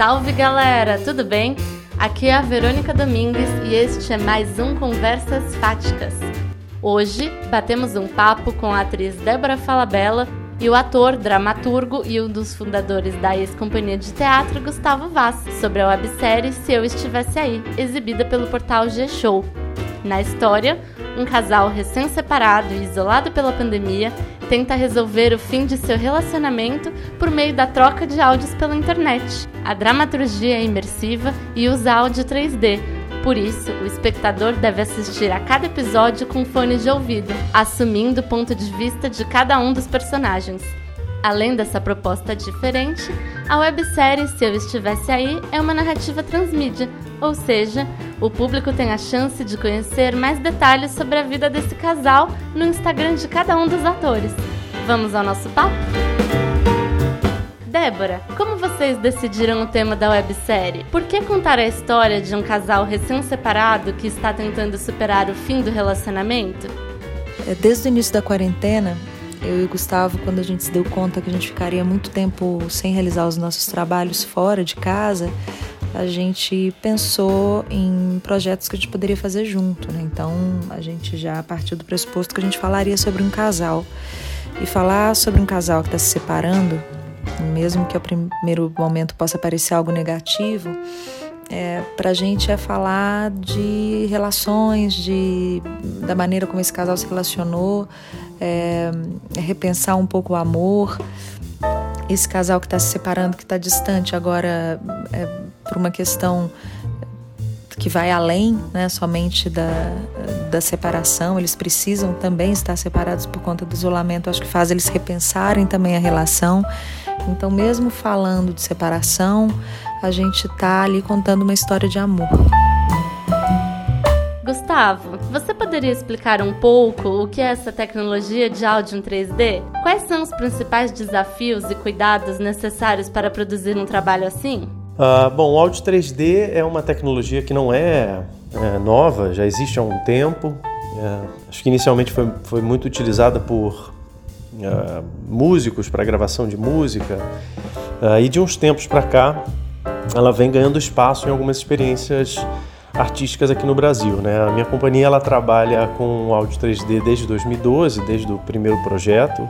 Salve galera, tudo bem? Aqui é a Verônica Domingues e este é mais um Conversas Fáticas. Hoje batemos um papo com a atriz Débora Falabella e o ator, dramaturgo e um dos fundadores da ex-companhia de teatro Gustavo Vaz sobre a websérie Se Eu Estivesse Aí, exibida pelo portal G-Show. Na história, um casal recém-separado e isolado pela pandemia tenta resolver o fim de seu relacionamento por meio da troca de áudios pela internet. A dramaturgia é imersiva e usa áudio 3D. Por isso, o espectador deve assistir a cada episódio com fones de ouvido, assumindo o ponto de vista de cada um dos personagens. Além dessa proposta diferente, a websérie Se Eu Estivesse Aí é uma narrativa transmídia, ou seja, o público tem a chance de conhecer mais detalhes sobre a vida desse casal no Instagram de cada um dos atores. Vamos ao nosso papo? Débora, como vocês decidiram o tema da websérie? Por que contar a história de um casal recém-separado que está tentando superar o fim do relacionamento? É, desde o início da quarentena, eu e o Gustavo, quando a gente se deu conta que a gente ficaria muito tempo sem realizar os nossos trabalhos fora de casa, a gente pensou em projetos que a gente poderia fazer junto, né? Então a gente já partiu do pressuposto que a gente falaria sobre um casal. E falar sobre um casal que está se separando, mesmo que ao primeiro momento possa parecer algo negativo, é, para a gente é falar de relações, de, da maneira como esse casal se relacionou, é, é repensar um pouco o amor. Esse casal que está se separando, que está distante agora, é, por uma questão que vai além né, somente da, da separação, eles precisam também estar separados por conta do isolamento, acho que faz eles repensarem também a relação. Então, mesmo falando de separação, a gente está ali contando uma história de amor. Gustavo, você poderia explicar um pouco o que é essa tecnologia de áudio em 3D? Quais são os principais desafios e cuidados necessários para produzir um trabalho assim? Uh, bom, o áudio 3D é uma tecnologia que não é, é nova, já existe há um tempo. É, acho que inicialmente foi, foi muito utilizada por uh, músicos para gravação de música. Uh, e de uns tempos para cá, ela vem ganhando espaço em algumas experiências artísticas aqui no Brasil. Né? A minha companhia ela trabalha com áudio 3D desde 2012, desde o primeiro projeto,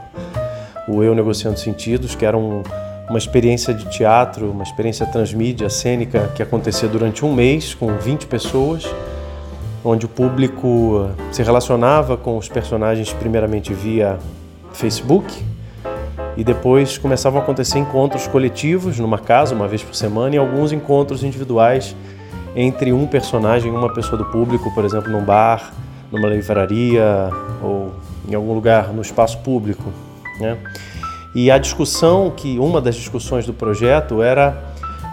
o Eu Negociando Sentidos, que era um uma experiência de teatro, uma experiência transmídia, cênica, que acontecia durante um mês com 20 pessoas, onde o público se relacionava com os personagens primeiramente via Facebook e depois começavam a acontecer encontros coletivos numa casa, uma vez por semana, e alguns encontros individuais entre um personagem e uma pessoa do público, por exemplo, num bar, numa livraria ou em algum lugar no espaço público. Né? E a discussão, que uma das discussões do projeto era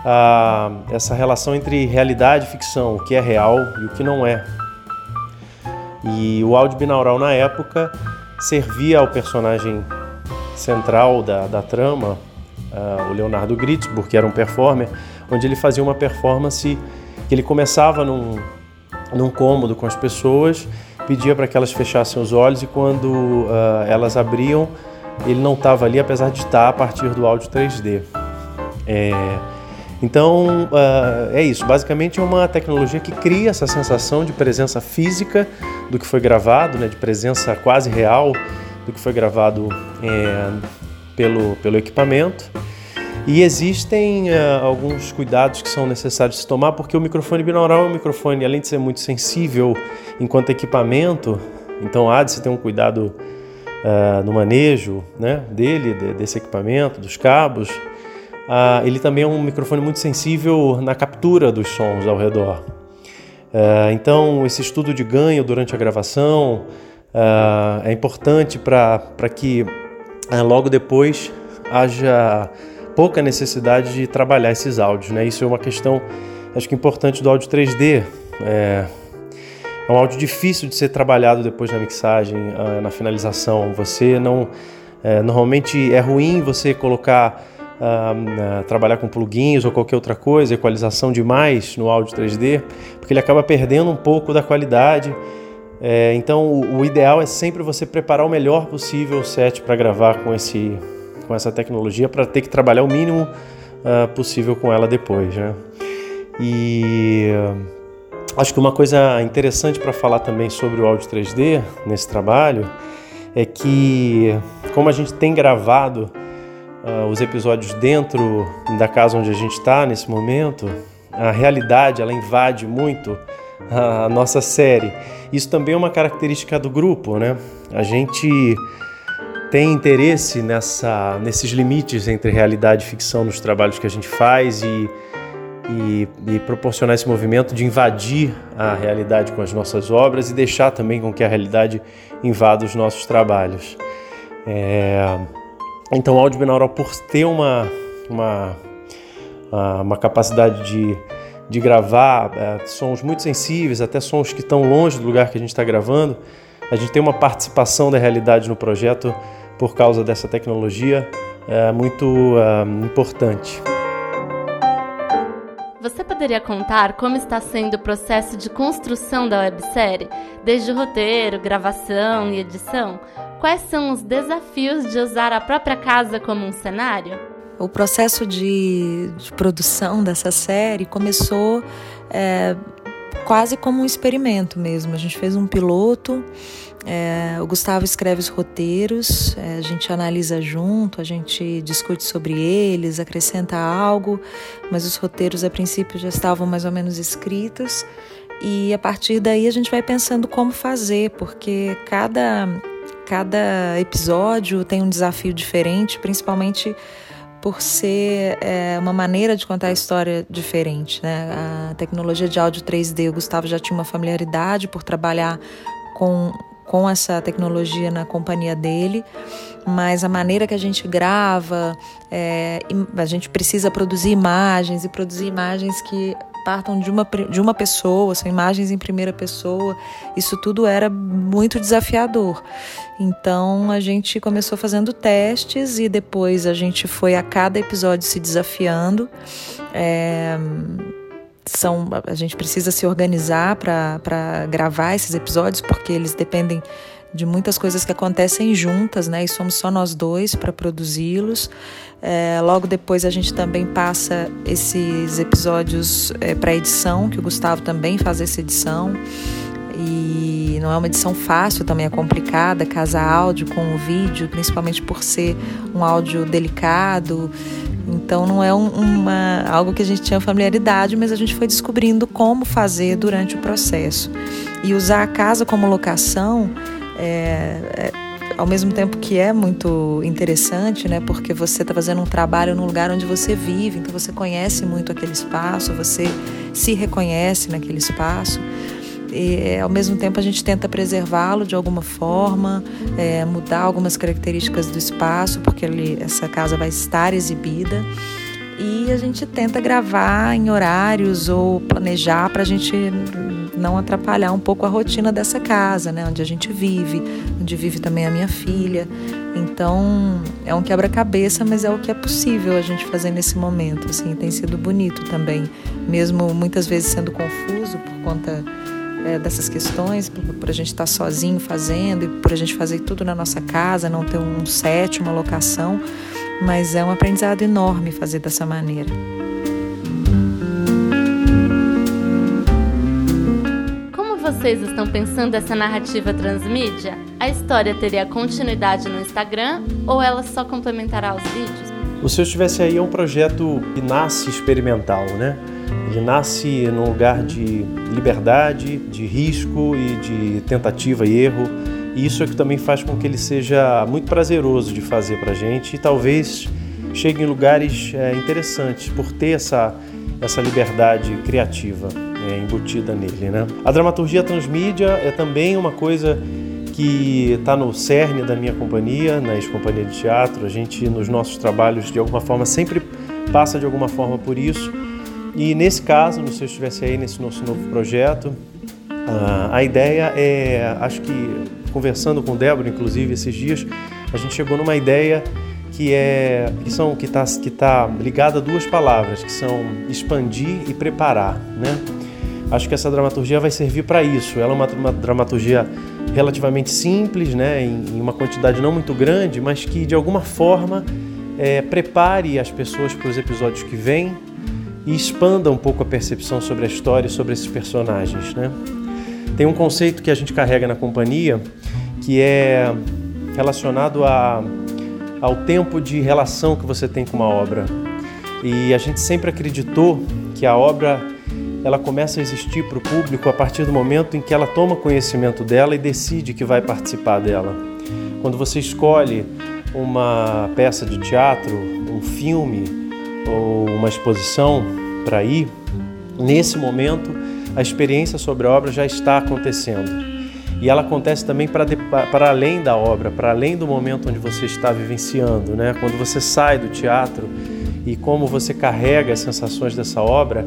a, essa relação entre realidade e ficção, o que é real e o que não é. E o áudio binaural na época servia ao personagem central da, da trama, uh, o Leonardo Gritzburg, que era um performer, onde ele fazia uma performance que ele começava num, num cômodo com as pessoas, pedia para que elas fechassem os olhos e quando uh, elas abriam, ele não estava ali, apesar de estar a partir do áudio 3D. É, então, uh, é isso. Basicamente, é uma tecnologia que cria essa sensação de presença física do que foi gravado, né, de presença quase real do que foi gravado é, pelo, pelo equipamento. E existem uh, alguns cuidados que são necessários se tomar, porque o microfone binaural é um microfone, além de ser muito sensível enquanto equipamento, então há de se ter um cuidado uh, no manejo né, dele, de, desse equipamento, dos cabos. Uh, ele também é um microfone muito sensível na captura dos sons ao redor. Uh, então, esse estudo de ganho durante a gravação é importante para que logo depois haja pouca necessidade de trabalhar esses áudios. Né? Isso é uma questão, acho que importante do áudio 3D. É, é um áudio difícil de ser trabalhado depois na mixagem, uh, na finalização. Você não. É, normalmente é ruim você colocar. Uh, uh, trabalhar com plugins ou qualquer outra coisa, equalização demais no áudio 3D, porque ele acaba perdendo um pouco da qualidade. É, então, o, o, ideal é sempre você preparar o melhor possível o set para gravar com, esse, com essa tecnologia, para ter que trabalhar o mínimo uh, possível com ela depois. Né? E acho que uma coisa interessante para falar também sobre o áudio 3D nesse trabalho é que, como a gente tem gravado uh, os episódios dentro da casa onde a gente está nesse momento, a realidade ela invade muito a nossa série. Isso também é uma característica do grupo, né? A gente tem interesse nessa, nesses limites entre realidade e ficção nos trabalhos que a gente faz e, e, e, proporcionar esse movimento de invadir a realidade com as nossas obras e deixar também com que a realidade invada os nossos trabalhos. É, então, o áudio binaural, por ter uma, uma, uma capacidade de, de gravar é, sons muito sensíveis, até sons que estão longe do lugar que a gente está gravando, a gente tem uma participação da realidade no projeto por causa dessa tecnologia é muito é, importante. Poderia contar como está sendo o processo de construção da websérie, desde o roteiro, gravação e edição? Quais são os desafios de usar a própria casa como um cenário? O processo de, de produção dessa série começou é, quase como um experimento mesmo. A gente fez um piloto, é, o Gustavo escreve os roteiros, é, a gente analisa junto, a gente discute sobre eles, acrescenta algo, mas os roteiros a princípio já estavam mais ou menos escritos. E a partir daí a gente vai pensando como fazer, porque cada, cada episódio tem um desafio diferente, principalmente por ser é, uma maneira de contar a história diferente. Né? A tecnologia de áudio 3D, o Gustavo já tinha uma familiaridade por trabalhar com, com essa tecnologia na companhia dele, mas a maneira que a gente grava, é, a gente precisa produzir imagens e produzir imagens que partam de uma, de uma pessoa, são imagens em primeira pessoa, isso tudo era muito desafiador. Então a gente começou fazendo testes e depois a gente foi a cada episódio se desafiando. É, são, a gente precisa se organizar para gravar esses episódios, porque eles dependem de muitas coisas que acontecem juntas, né? E somos só nós dois para produzi-los. É, logo depois a gente também passa esses episódios é, para edição, que o Gustavo também faz essa edição. E não é uma edição fácil, também é complicada, casa áudio com o vídeo, principalmente por ser um áudio delicado. Então não é um, uma, algo que a gente tinha familiaridade, mas a gente foi descobrindo como fazer durante o processo. E usar a casa como locação é, é, ao mesmo tempo que é muito interessante, né? Porque você está fazendo um trabalho num lugar onde você vive, então você conhece muito aquele espaço, você se reconhece naquele espaço. E, ao mesmo tempo a gente tenta preservá-lo de alguma forma, é, mudar algumas características do espaço, porque ele, essa casa vai estar exibida e a gente tenta gravar em horários ou planejar para a gente não atrapalhar um pouco a rotina dessa casa, né, onde a gente vive, onde vive também a minha filha. Então é um quebra-cabeça, mas é o que é possível a gente fazer nesse momento. Assim, tem sido bonito também, mesmo muitas vezes sendo confuso por conta é, dessas questões, por, por, a gente estar sozinho fazendo e por a gente fazer tudo na nossa casa, não ter um set, uma locação mas é um aprendizado enorme fazer dessa maneira. Como vocês estão pensando essa narrativa transmídia? A história teria continuidade no Instagram ou ela só complementará os vídeos? O Se Eu Estivesse Aí é um projeto que nasce experimental, né? Ele nasce num lugar de liberdade, de risco e de tentativa e erro e isso é que também faz com que ele seja muito prazeroso de fazer para a gente e talvez chegue em lugares é, interessantes por ter essa, essa liberdade criativa é, embutida nele. Né? A dramaturgia transmídia é também uma coisa que está no cerne da minha companhia, na ex-companhia de teatro. A gente, nos nossos trabalhos, de alguma forma, sempre passa de alguma forma por isso. E nesse caso, no Se Eu Estivesse Aí, nesse nosso novo projeto, ah, a ideia é, acho que conversando com Débora, inclusive, esses dias, a gente chegou numa ideia que é que são que está que tá ligada a duas palavras, que são expandir e preparar, né? Acho que essa dramaturgia vai servir para isso. Ela é uma, uma, dramaturgia relativamente simples, né, em, em, uma quantidade não muito grande, mas que de alguma forma é, prepare as pessoas para os episódios que vêm e expanda um pouco a percepção sobre a história e sobre esses personagens. Né? Tem um conceito que a gente carrega na companhia que é relacionado a, ao tempo de relação que você tem com uma obra. E a gente sempre acreditou que a obra ela começa a existir para o público a partir do momento em que ela toma conhecimento dela e decide que vai participar dela. Quando você escolhe uma peça de teatro, um filme ou uma exposição para ir, nesse momento a experiência sobre a obra já está acontecendo. E ela acontece também para, para além da obra, para além do momento onde você está vivenciando. Né? Quando você sai do teatro e como você carrega as sensações dessa obra.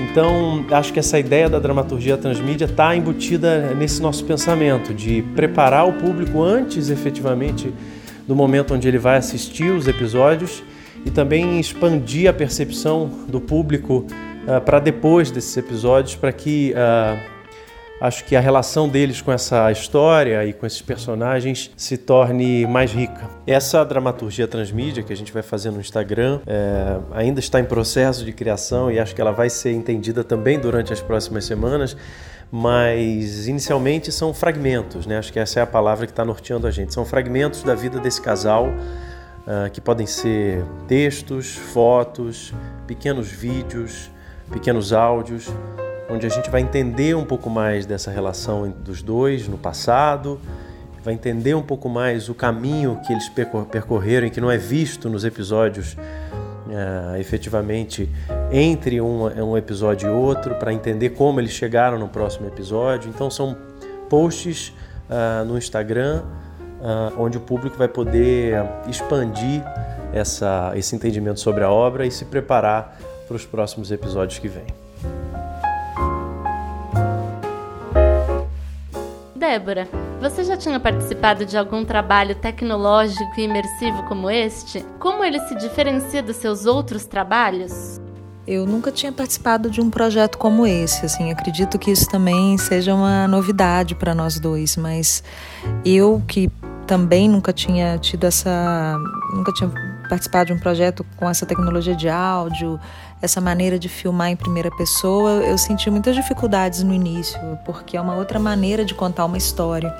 Então, acho que essa ideia da dramaturgia transmídia está embutida nesse nosso pensamento de preparar o público antes, efetivamente, do momento onde ele vai assistir os episódios e também expandir a percepção do público uh, para depois desses episódios, para que uh, acho que a relação deles com essa história e com esses personagens se torne mais rica. Essa dramaturgia transmídia que a gente vai fazer no Instagram é, ainda está em processo de criação e acho que ela vai ser entendida também durante as próximas semanas mas inicialmente são fragmentos, né? Acho que essa é a palavra que está norteando a gente. São fragmentos da vida desse casal uh, que podem ser textos, fotos, pequenos vídeos, pequenos áudios, onde a gente vai entender um pouco mais dessa relação dos dois no passado, vai entender um pouco mais o caminho que eles percorreram e que não é visto nos episódios uh, efetivamente entre um, um episódio e outro para entender como eles chegaram no próximo episódio. Então são posts uh, no Instagram uh, onde o público vai poder expandir essa, esse entendimento sobre a obra e se preparar para os próximos episódios que vêm. Débora, você já tinha participado de algum trabalho tecnológico e imersivo como este? Como ele se diferencia dos seus outros trabalhos? Eu nunca tinha participado de um projeto como esse, assim, acredito que isso também seja uma novidade para nós dois, mas eu que também nunca tinha tido essa, nunca tinha participado de um projeto com essa tecnologia de áudio, essa maneira de filmar em primeira pessoa, eu senti muitas dificuldades no início, porque é uma outra maneira de contar uma história.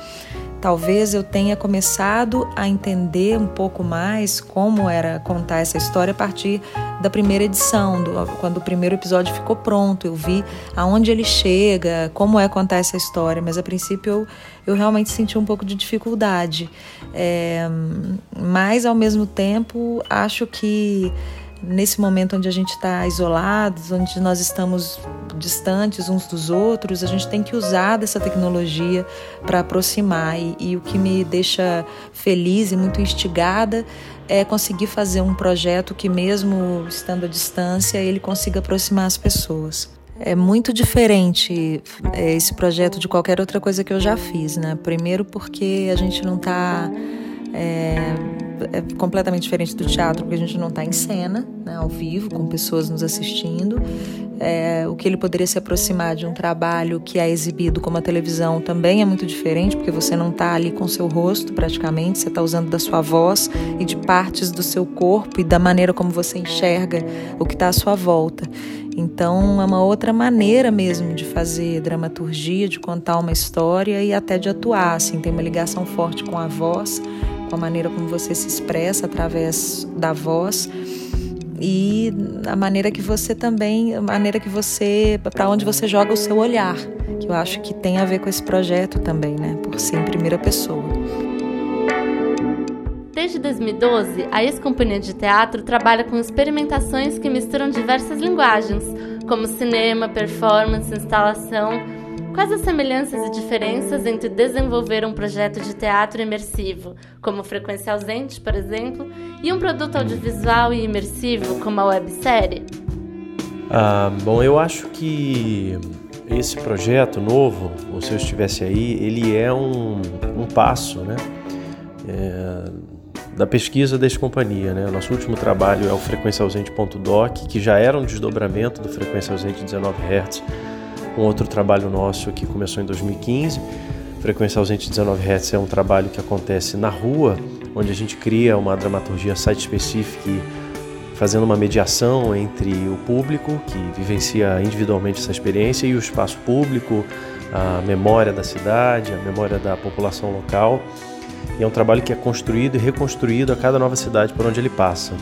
Talvez eu tenha começado a entender um pouco mais como era contar essa história a partir da primeira edição, do, quando o primeiro episódio ficou pronto. Eu vi aonde ele chega, como é contar essa história, mas a princípio eu, eu realmente senti um pouco de dificuldade. É, mas ao mesmo tempo, acho que nesse momento onde a gente está isolados, onde nós estamos distantes uns dos outros, a gente tem que usar dessa tecnologia para aproximar. E, e, o que me deixa feliz e muito instigada é conseguir fazer um projeto que, mesmo estando à distância, ele consiga aproximar as pessoas. É muito diferente é, esse projeto de qualquer outra coisa que eu já fiz, né? Primeiro porque a gente não está é, é completamente diferente do teatro, porque a gente não está em cena, né, ao vivo, com pessoas nos assistindo. É, o que ele poderia se aproximar de um trabalho que é exibido como a televisão também é muito diferente, porque você não está ali com seu rosto praticamente, você está usando da sua voz e de partes do seu corpo e da maneira como você enxerga o que está à sua volta. Então é uma outra maneira mesmo de fazer dramaturgia, de contar uma história e até de atuar. Assim, tem uma ligação forte com a voz com a maneira como você se expressa através da voz e a maneira que você também, a maneira que você, para onde você joga o seu olhar, que eu acho que tem a ver com esse projeto também, né, por ser em primeira pessoa. Desde 2012, a ex-companhia de teatro trabalha com experimentações que misturam diversas linguagens, como cinema, performance, instalação, Quais as semelhanças e diferenças entre desenvolver um projeto de teatro imersivo, como Frequência Ausente, por exemplo, e um produto audiovisual e imersivo, como a websérie? Ah, bom, eu acho que esse projeto novo, ou se eu estivesse aí, ele é um, um passo, né? É, da pesquisa dessa companhia, né? Nosso último trabalho é o Frequência Ausente.doc, que já era um desdobramento do Frequência Ausente 19 Hz um outro trabalho nosso que começou em 2015, Frequência Ausente 19 Hz é um trabalho que acontece na rua, onde a gente cria uma dramaturgia site-específica fazendo uma mediação entre o público, que vivencia individualmente essa experiência, e o espaço público, a memória da cidade, a memória da população local. E é um trabalho que é construído e reconstruído a cada nova cidade por onde ele passa.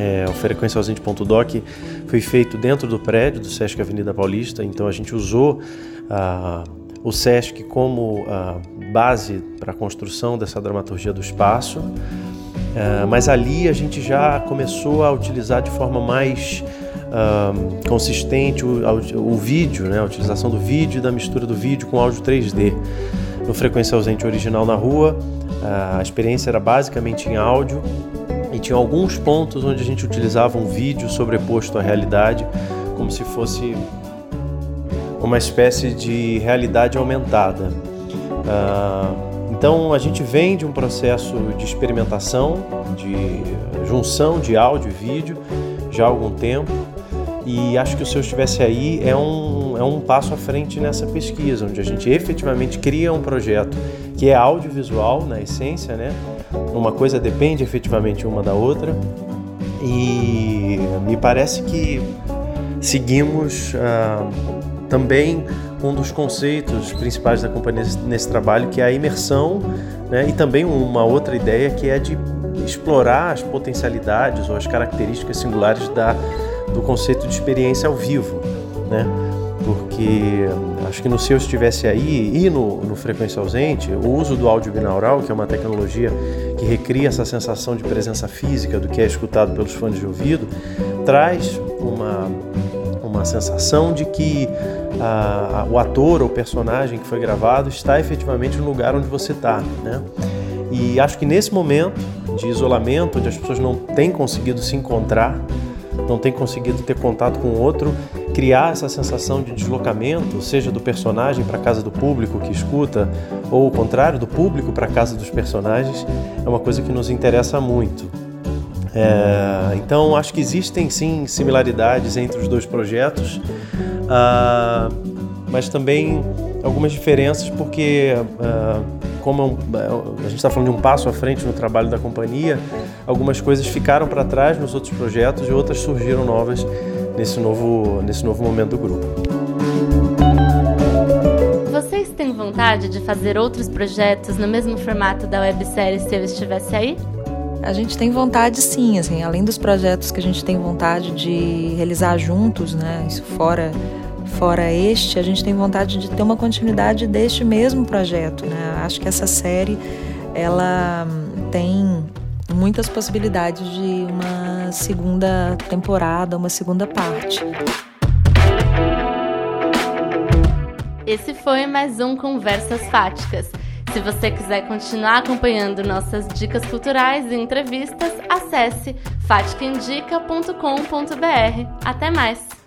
É, o Frequência Ausente.doc foi feito dentro do prédio do Sesc Avenida Paulista, então a gente usou ah, o Sesc como ah, base para a construção dessa dramaturgia do espaço. Uh, mas ali a gente já começou a utilizar de forma mais uh, consistente o, o, o, vídeo, né? a utilização do vídeo e da mistura do vídeo com áudio 3D. No Frequência Ausente original na rua, uh, a experiência era basicamente em áudio e tinha alguns pontos onde a gente utilizava um vídeo sobreposto à realidade, como se fosse uma espécie de realidade aumentada. Uh, então a gente vem de um processo de experimentação, de junção de áudio e vídeo já há algum tempo e acho que o Seu Estivesse Aí é um, é um passo à frente nessa pesquisa, onde a gente efetivamente cria um projeto que é audiovisual na essência, né? Uma coisa depende efetivamente uma da outra e me parece que seguimos uh, também um dos conceitos principais da companhia nesse trabalho, que é a imersão, né? e também uma outra ideia que é de explorar as potencialidades ou as características singulares da, do conceito de experiência ao vivo, né? Porque acho que no seu estivesse aí e no, no frequência ausente, o uso do áudio binaural, que é uma tecnologia que recria essa sensação de presença física do que é escutado pelos fones de ouvido, traz uma uma sensação de que a, a, o ator ou personagem que foi gravado está efetivamente no lugar onde você está, né? E acho que nesse momento de isolamento, onde as pessoas não têm conseguido se encontrar, não têm conseguido ter contato com o outro, criar essa sensação de deslocamento, seja do personagem para a casa do público que escuta, ou o contrário, do público para a casa dos personagens, é uma coisa que nos interessa muito. É, então acho que existem sim similaridades entre os dois projetos, uh, mas também algumas diferenças porque uh, como a gente está falando de um passo à frente no trabalho da companhia, algumas coisas ficaram para trás nos outros projetos e outras surgiram novas nesse novo, nesse novo momento do grupo. Vocês têm vontade de fazer outros projetos no mesmo formato da websérie Se Eu Estivesse Aí? A gente tem vontade sim, assim, além dos projetos que a gente tem vontade de realizar juntos, né? Isso fora fora este, a gente tem vontade de ter uma continuidade deste mesmo projeto, né? Acho que essa série ela tem muitas possibilidades de uma segunda temporada, uma segunda parte. Esse foi mais um Conversas Fáticas. Se você quiser continuar acompanhando nossas dicas culturais e entrevistas, acesse faticaindica.com.br. Até mais!